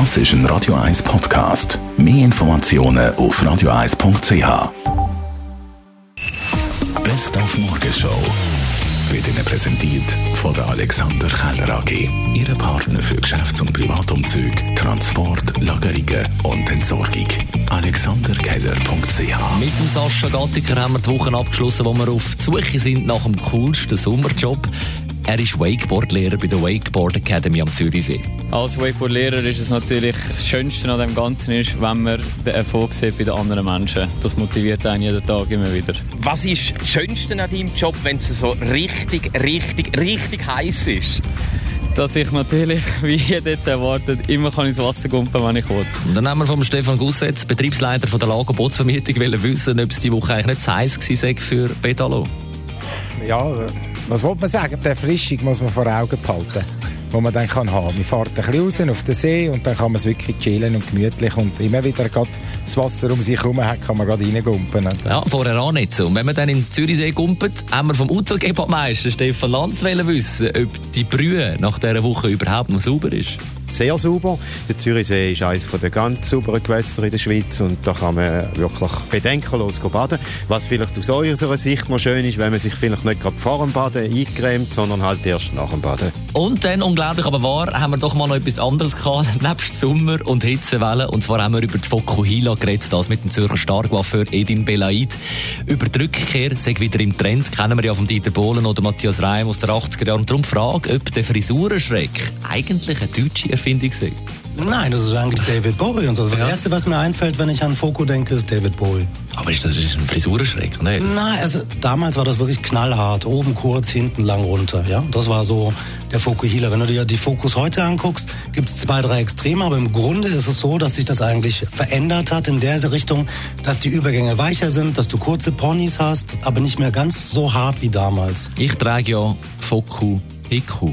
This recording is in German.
Das ist ein Radio 1 Podcast. Mehr Informationen auf radio1.ch. Best auf Morgenshow wird Ihnen präsentiert von der Alexander Keller AG. Ihre Partner für Geschäfts- und Privatumzug, Transport, Lagerungen und Entsorgung. AlexanderKeller.ch Mit dem Sascha Gattiker haben wir die Woche abgeschlossen, wo wir auf die Suche sind nach dem coolsten Sommerjob. Er ist Wakeboard-Lehrer bei der Wakeboard Academy am Zürichsee. Als Wakeboard-Lehrer ist es natürlich das Schönste an dem Ganzen, ist, wenn man den Erfolg sieht bei den anderen Menschen. Das motiviert einen jeden Tag immer wieder. Was ist das Schönste an deinem Job, wenn es so richtig, richtig, richtig heiß ist? Dass ich natürlich, wie jeder jetzt erwartet, immer kann ins Wasser gumpen, wenn ich will. Und dann haben wir vom Stefan Gussetz, Betriebsleiter von der Lagerbootsvermietung, wissen, ob es die Woche eigentlich nicht zu heiß war für Pedalo. Ja, was wollte man sagen? Die Erfrischung muss man vor Augen behalten, die man dann kann haben. Man fährt ein bisschen raus auf den See und dann kann man es wirklich chillen und gemütlich und immer wieder das Wasser um sich herum hat, kann man gerade reingumpen. Ja, vorher auch nicht so. Und wenn man dann in Zürichsee gumpelt, haben wir vom Autogebadmeister Stefan Lanz wissen, ob die Brühe nach dieser Woche überhaupt noch sauber ist sehr sauber. Der Zürichsee ist eines der ganz sauberen Gewässer in der Schweiz und da kann man wirklich bedenkenlos baden. Was vielleicht aus eurer Sicht mal schön ist, wenn man sich vielleicht nicht gerade vor dem Baden eingecremt, sondern halt erst nach dem Baden. Und dann, unglaublich aber wahr, haben wir doch mal noch etwas anderes gehabt, nebst Sommer und Hitzewellen. Und zwar haben wir über die Fokuhila geredet, das mit dem Zürcher Starkwaffeur Edin Belaid. Über die Rückkehr, sei wieder im Trend, kennen wir ja von Dieter Bohlen oder Matthias Reim aus den 80er Jahren. Darum frage, ob der Frisurenschreck eigentlich eine deutsche Erfindung sei. Nein, das ist eigentlich David Bowie und so. Das ja. Erste, was mir einfällt, wenn ich an Foku denke, ist David Bowie. Aber ist das ein Frisurenschreck? Nee. Nein, also damals war das wirklich knallhart. Oben kurz, hinten lang runter. Ja, Das war so der Fokuhila. Wenn du dir die Fokus heute anguckst, gibt es zwei, drei Extreme. Aber im Grunde ist es so, dass sich das eigentlich verändert hat in der Richtung, dass die Übergänge weicher sind, dass du kurze Ponys hast, aber nicht mehr ganz so hart wie damals. Ich trage ja Foku Hiku.